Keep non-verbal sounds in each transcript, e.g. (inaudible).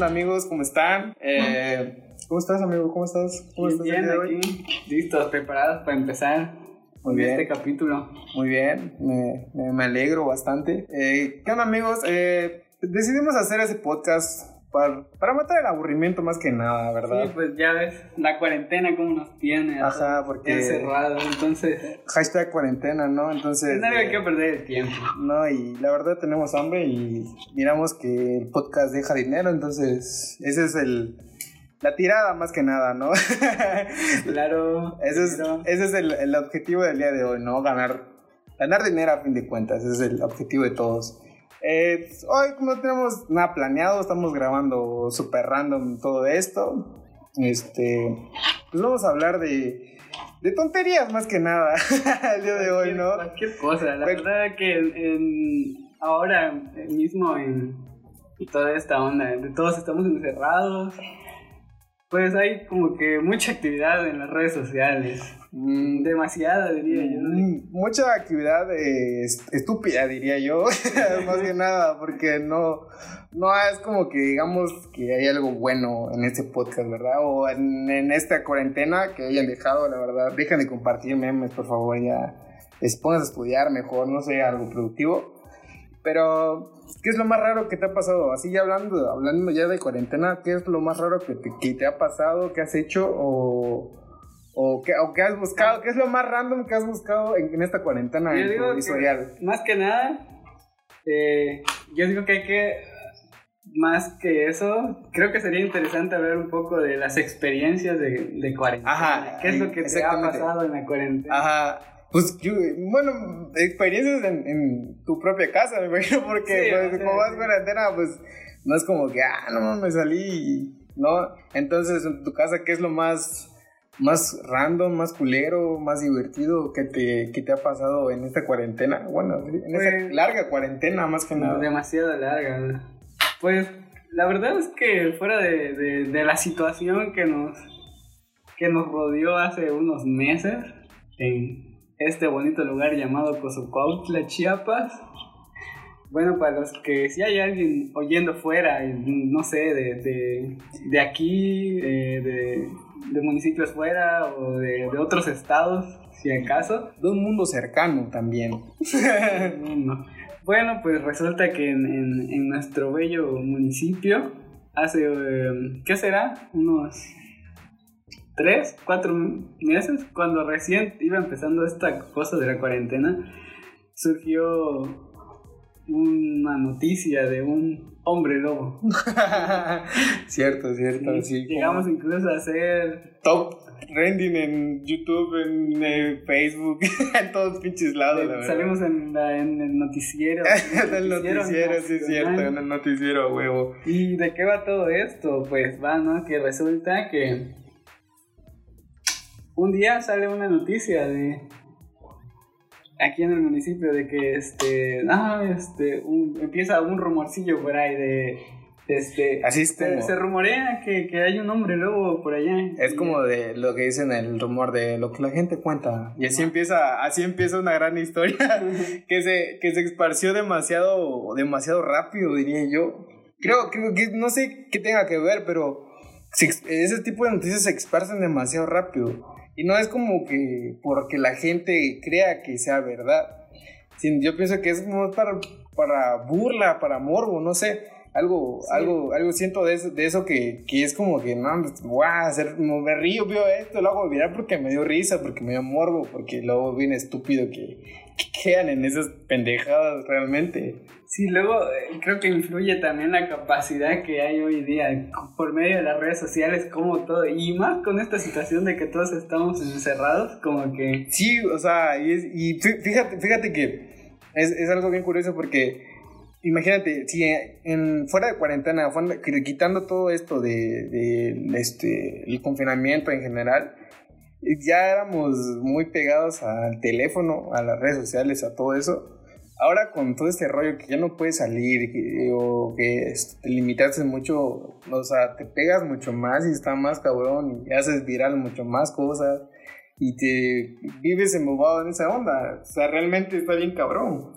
onda amigos? ¿Cómo están? Eh, ¿Cómo estás amigo? ¿Cómo estás? ¿Cómo estás bien, de hoy? aquí, listos, preparados para empezar Muy con bien. este capítulo. Muy bien, me, me- me alegro bastante. Eh, ¿Qué onda amigos? Eh, decidimos hacer ese podcast para, para matar el aburrimiento más que nada, ¿verdad? Sí, pues ya ves la cuarentena cómo nos tiene. Ajá, porque- Encerrados, entonces. Hashtag cuarentena, ¿no? Entonces... Es nadie eh, que perder el tiempo. No, y la verdad tenemos hambre y miramos que el podcast deja dinero, entonces ese es el la tirada más que nada, ¿no? (laughs) Claro. ese es, ese es el, el objetivo del día de hoy, ¿no? Ganar, ganar dinero a fin de cuentas, ese es el objetivo de todos. Eh, hoy no tenemos nada planeado, estamos grabando super random todo esto. Este, pues vamos a hablar de, de tonterías más que nada (laughs) el día de hoy, ¿no? Cualquier cosa. La Cual- verdad que en, en- ahora mismo en toda esta onda, de todos estamos encerrados. Pues hay como que mucha actividad en las redes sociales. Mm, Demasiada, diría yo. Mm, Mucha actividad eh, est- estúpida, diría yo, (laughs) más que nada, porque no, no es como que digamos que hay algo bueno en este podcast, ¿verdad? O en, en esta cuarentena que hayan dejado, la verdad. Dejen de compartir memes, por favor, ya. Les a estudiar mejor, no sé, algo productivo. Pero, ¿qué es lo más raro que te ha pasado? Así ya hablando, hablando ya de cuarentena, ¿qué es lo más raro que te, que te ha pasado, que has hecho o, o, que has buscado? ¿Qué es lo más random que has buscado en, en esta cuarentena Yo en digo tu que- historial? Más que nada, eh, yo digo que hay que, más que eso, creo que sería interesante ver un poco de las experiencias de, de cuarentena. Ajá, ¿Qué es lo que te ha pasado en la cuarentena? Ajá. Pues yo, bueno, experiencias en, en tu propia casa, me imagino, (laughs) porque Sí, pues, sí, como vas cuarentena, pues no es como que, ah, no, me salí, ¿no? Entonces, en tu casa, ¿qué es lo más, más random, más culero, más divertido que te, que te ha pasado en esta cuarentena? Bueno, en esta Pues- larga cuarentena, más que nada. Demasiado larga. Pues la verdad es que fuera de, de- de la situación que nos, que nos rodeó hace unos meses en este bonito lugar llamado Cozocautla, Chiapas. Bueno, para los que si hay alguien oyendo fuera, no sé, de, de, de aquí, eh, de, de municipios fuera o de, de otros estados, si acaso, De un mundo cercano también. (laughs) no. Bueno, pues resulta que en, en- en nuestro bello municipio, hace, eh, ¿qué será? Unos tres, cuatro meses, cuando recién iba empezando esta cosa de la cuarentena, surgió una noticia de un hombre lobo. (laughs) cierto, cierto, Sí, sí. Llegamos incluso a ser top trending en YouTube, en eh, Facebook, (laughs) en todos pinches lados, la salimos en, la- en el noticiero. (laughs) en el noticiero, sí es cierto, en el noticiero, huevo. ¿Y de qué va todo esto? Pues va, ¿no? Que resulta que un día sale una noticia de aquí en el municipio de que este, ah, este, un- empieza un rumorcillo por ahí de, este, Así es se, como, se rumorea que, que hay un hombre lobo por allá. es como de lo que dicen el rumor de lo que la gente cuenta. Y así empieza, así empieza una gran historia (laughs) que se, que se esparció demasiado, demasiado rápido, diría yo. Creo, creo que no sé qué tenga que ver, pero ese tipo de noticias se esparcen demasiado rápido. Y no es como que porque la gente crea que sea verdad. Yo pienso que es como para, para burla, para morbo, no sé. Algo, Sí. algo, algo siento de eso, de eso que, que es como que, no, guau, hacer, me río, veo esto, lo hago viral porque me dio risa, porque me dio morbo, porque luego bien estúpido que quedan en esas pendejadas realmente. Sí, luego eh, creo que influye también la capacidad que hay hoy día por medio de las redes sociales, como todo, y más con esta situación de que todos estamos encerrados, como que... Sí, o sea, y, es- y fí- fíjate, fíjate que es, es algo bien curioso porque imagínate, si en, fuera de cuarentena, fuera- quitando todo esto de, de, este, el confinamiento en general, ya éramos muy pegados al teléfono, a las redes sociales, a todo eso. Ahora con todo este rollo que ya no puedes salir que- o que este, te limitaste mucho, o sea, te pegas mucho más y está más cabrón y haces viral mucho más cosas y te vives embobado en esa onda. O sea, realmente está bien cabrón.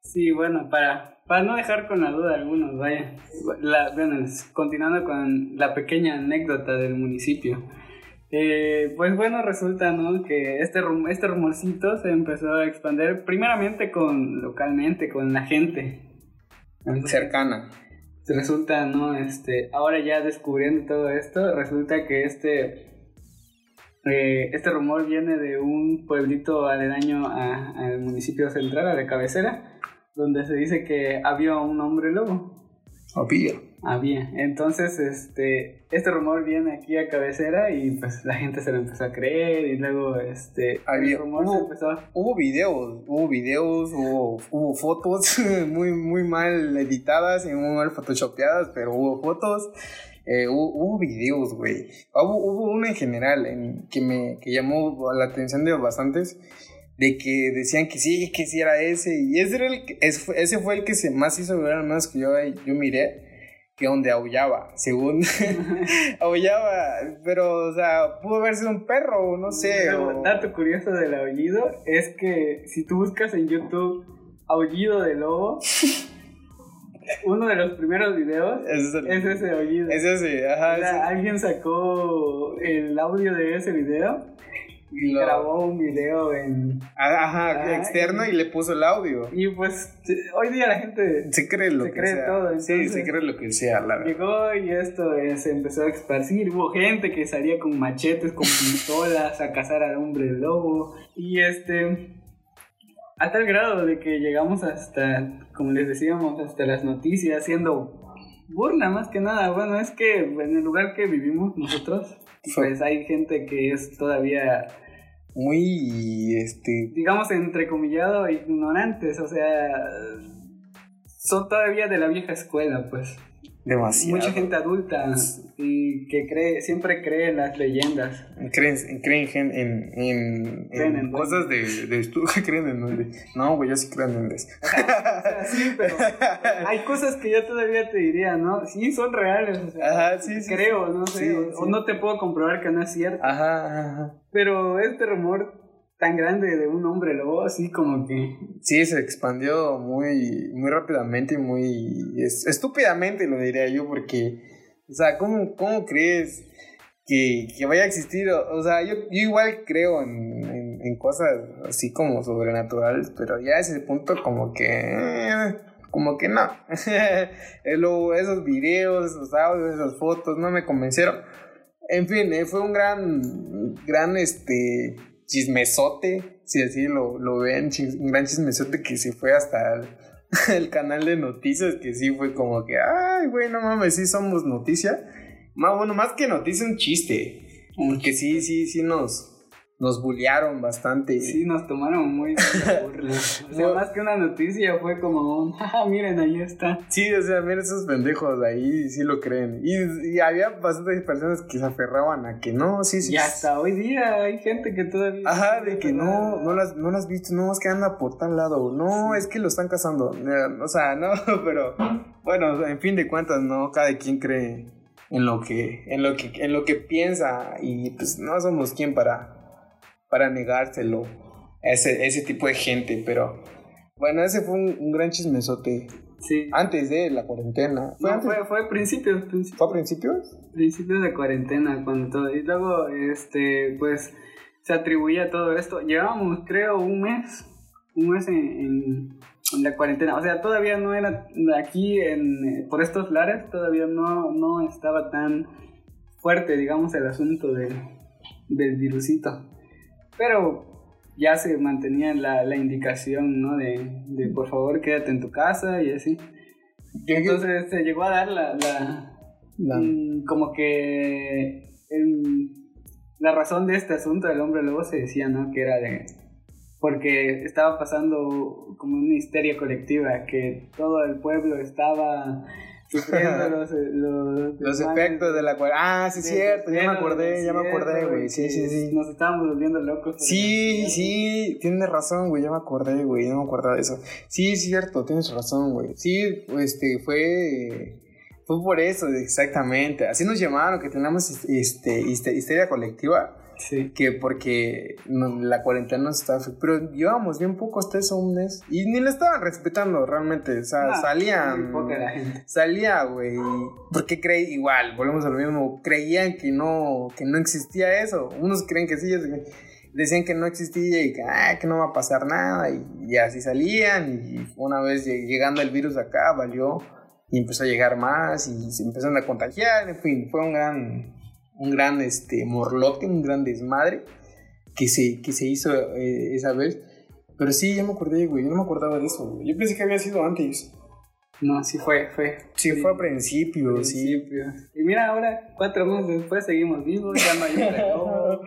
Sí, bueno, para, para no dejar con la duda algunos, vaya. La, bueno, continuando con la pequeña anécdota del municipio. Eh, pues bueno, resulta, ¿no? Que este, este rumorcito se empezó a expandir primeramente con localmente, con la gente. Cercana. Resulta, ¿no? Este, ahora ya descubriendo todo esto, resulta que este, eh, este rumor viene de un pueblito aledaño al municipio central, a la cabecera, donde se dice que había un hombre lobo. Había. Había. Entonces, este, este rumor viene aquí a cabecera y pues la gente se lo empezó a creer y luego, este, había, rumor hubo, se empezó Hubo videos, hubo videos, hubo, hubo fotos (laughs) muy, muy mal editadas y muy mal photoshopeadas, pero hubo fotos. Eh, hubo, videos, güey. Hubo, hubo uno en general en, que me que llamó la atención de bastantes de que decían que sí, que sí era ese. Y ese, era el, ese fue el que se más hizo ver, más que yo, yo miré, que donde aullaba, según (laughs) aullaba, pero, o sea, pudo haber sido un perro, no sé. Un dato curioso del aullido es que si tú buscas en YouTube aullido de lobo, (laughs) uno de los primeros videos es, ese aullido. Es ese, ajá. Alguien sacó el audio de ese video y grabó un video en... Ajá, externo y, le puso el audio. Y pues hoy día la gente... Se cree lo se cree todo. sí, se cree lo que sea, la verdad. Llegó y esto eh, se empezó a esparcir. Hubo gente que salía con machetes, con pistolas a cazar al hombre lobo. Y este... A tal grado de que llegamos hasta, como les decíamos, hasta las noticias, haciendo burla más que nada. Bueno, es que en el lugar que vivimos nosotros, pues hay gente que es todavía muy, este... Digamos, entrecomillado, ignorantes, o sea, son todavía de la vieja escuela, pues. Demasiado. Mucha gente adulta y que cree, siempre cree en las leyendas. Creen, creen en, en, en, cosas de, de estudio. (laughs) creen en No, güey, yo sí creo en eso. (laughs) sí, pero hay cosas que yo todavía te diría, ¿no? Sí, son reales. O sea, ajá, sí, sí. Creo, no sé. o, no te puedo comprobar que no es cierto. Ajá, ajá. Pero este rumor tan grande de un hombre lobo, así como que... Sí, se expandió muy, muy rápidamente y muy estúpidamente, lo diría yo, porque, o sea, ¿cómo, cómo crees que, que, vaya a existir? O, sea, yo, yo, igual creo en, en, cosas así como sobrenaturales, pero ya a ese punto como que... como que no. (laughs) esos videos, esos audios, esas fotos no me convencieron. En fin, eh, fue un gran, gran, este, chismesote, si así lo, lo ven, un gran chismesote que se fue hasta (laughs) el, canal de noticias, que sí fue como que, ay, güey, no mames, sí somos noticia. Más, bueno, más que noticia, un chiste. Que sí, sí, sí nos, nos bullearon bastante. Sí, nos tomaron muy burla. (laughs) O sea, más que una noticia fue como un, (laughs) ah, miren, ahí está. Sí, o sea, miren esos pendejos ahí, sí lo creen. Y, había bastantes personas que se aferraban a que no, sí, sí. Y hasta hoy día hay gente que todavía... Ajá, de que no, no las, no las visto, no, es que anda por tal lado, no, es que lo están cazando. O sea, no, (laughs) pero bueno, en fin de cuentas, no, cada quien cree en lo que, en lo que, en lo que piensa y pues no somos quien para para negárselo a ese, ese tipo de gente, pero bueno, ese fue un, gran chismesote. Sí. Antes de la cuarentena. ¿Fue, fue, fue principios, principios. ¿Fue a principios? Principios de cuarentena, cuando todo. Y luego, este, pues, se atribuía todo esto. Llevábamos, creo, un mes. Un mes en, en, la cuarentena. O sea, todavía no era. Aquí, en, por estos lares, todavía no, no estaba tan fuerte, digamos, el asunto del, del virusito. Pero ya se mantenía la, la indicación, ¿no? De, de, por favor quédate en tu casa y así. Entonces se llegó a dar la, la, mm, como que la razón de este asunto del hombre lobo se decía, ¿no? Que era de porque estaba pasando como una histeria colectiva, que todo el pueblo estaba sufriendo (laughs) los, eh, los, los efectos de la cuarentena. Ah, sí, es cierto, ya me acordé, ya me acordé, güey. Sí, sí, sí. Nos estábamos volviendo locos. Sí, sí, tienes razón, güey, ya me acordé, güey, ya me acordaba de eso. Sí, es cierto, tienes razón, güey. Sí, este, fue. Fue por eso, exactamente. Así nos llamaron, que teníamos este, histeria colectiva. Sí. que porque no- la cuarentena nos estaba... Pero llevábamos bien poco hasta eso, un mes. Y ni le estaban respetando realmente. O sea, No, salían... Salía, güey. Porque creí, igual, volvemos a lo mismo. Creían que no, que no existía eso. Unos creen que sí, decían que no existía y que, ah, que no va a pasar nada. Y, y así salían. Y una vez lleg- llegando el virus acá, valió. Y empezó a llegar más y se empezaron a contagiar. En fin, fue un gran, un gran este, morlote, un gran desmadre que se, que se hizo eh, esa vez. Pero sí, ya me acordé, güey. Yo no me acordaba de eso. güey. Yo pensé que había sido antes. No, sí fue, fue. Sí, fue a principio, sí. Y mira, ahora, cuatro meses después, seguimos vivos, ya no hay un.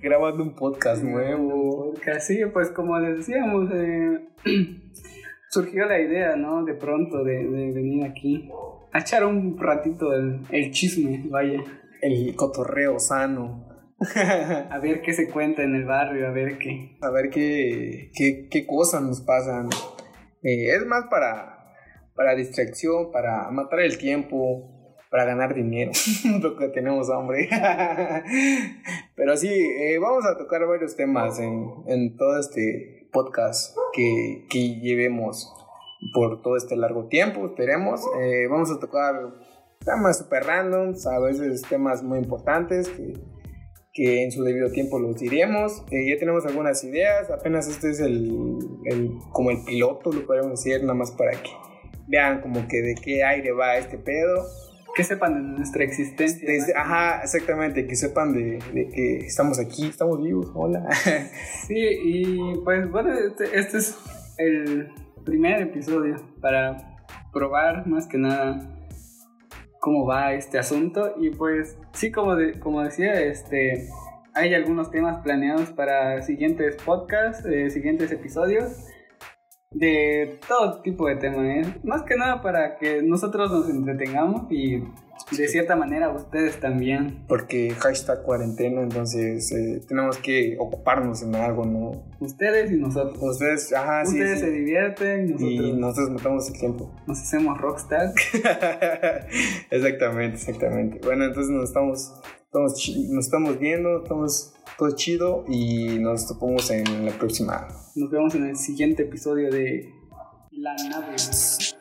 (laughs) Grabando un podcast nuevo. Porque sí, pues como les decíamos, eh, (clears throat) surgió la idea, ¿no? De pronto de, de venir aquí a echar un ratito el, el chisme, vaya. El cotorreo sano. (laughs) A ver qué se cuenta en el barrio, a ver qué. a ver qué, qué, qué cosas nos pasan. Eh, es más para, para distracción, para matar el tiempo, para ganar dinero, (laughs) lo que tenemos hambre. (laughs) Pero sí, eh, vamos a tocar varios temas en, en todo este podcast que, que llevemos por todo este largo tiempo, esperemos. Eh, vamos a tocar temas super randoms, a veces temas muy importantes que que en su debido tiempo los diremos. Eh, ya tenemos algunas ideas, apenas este es el, el- como el piloto, lo podemos decir, nada más para que vean como que de qué aire va este pedo. Que sepan de nuestra existencia. Desde- ajá, exactamente, que sepan de, de que estamos aquí, estamos vivos, hola. (laughs) Sí, y pues bueno, este, este es el primer episodio para probar más que nada cómo va este asunto y pues sí, como, de- como decía, este, hay algunos temas planeados para siguientes podcasts, eh, siguientes episodios de todo tipo de temas, ¿eh? más que nada para que nosotros nos entretengamos y de cierta manera ustedes también. Porque hashtag cuarentena, entonces eh, tenemos que ocuparnos en algo, ¿no? Ustedes y nosotros. Ustedes, ajá, sí, Ustedes sí. se divierten, nosotros Y nosotros matamos el tiempo. nos hacemos rockstar. (laughs) exactamente, exactamente. Bueno, entonces nos estamos, estamos, nos estamos viendo, estamos todo chido y nos topamos en la próxima. Nos vemos en el siguiente episodio de La nave del.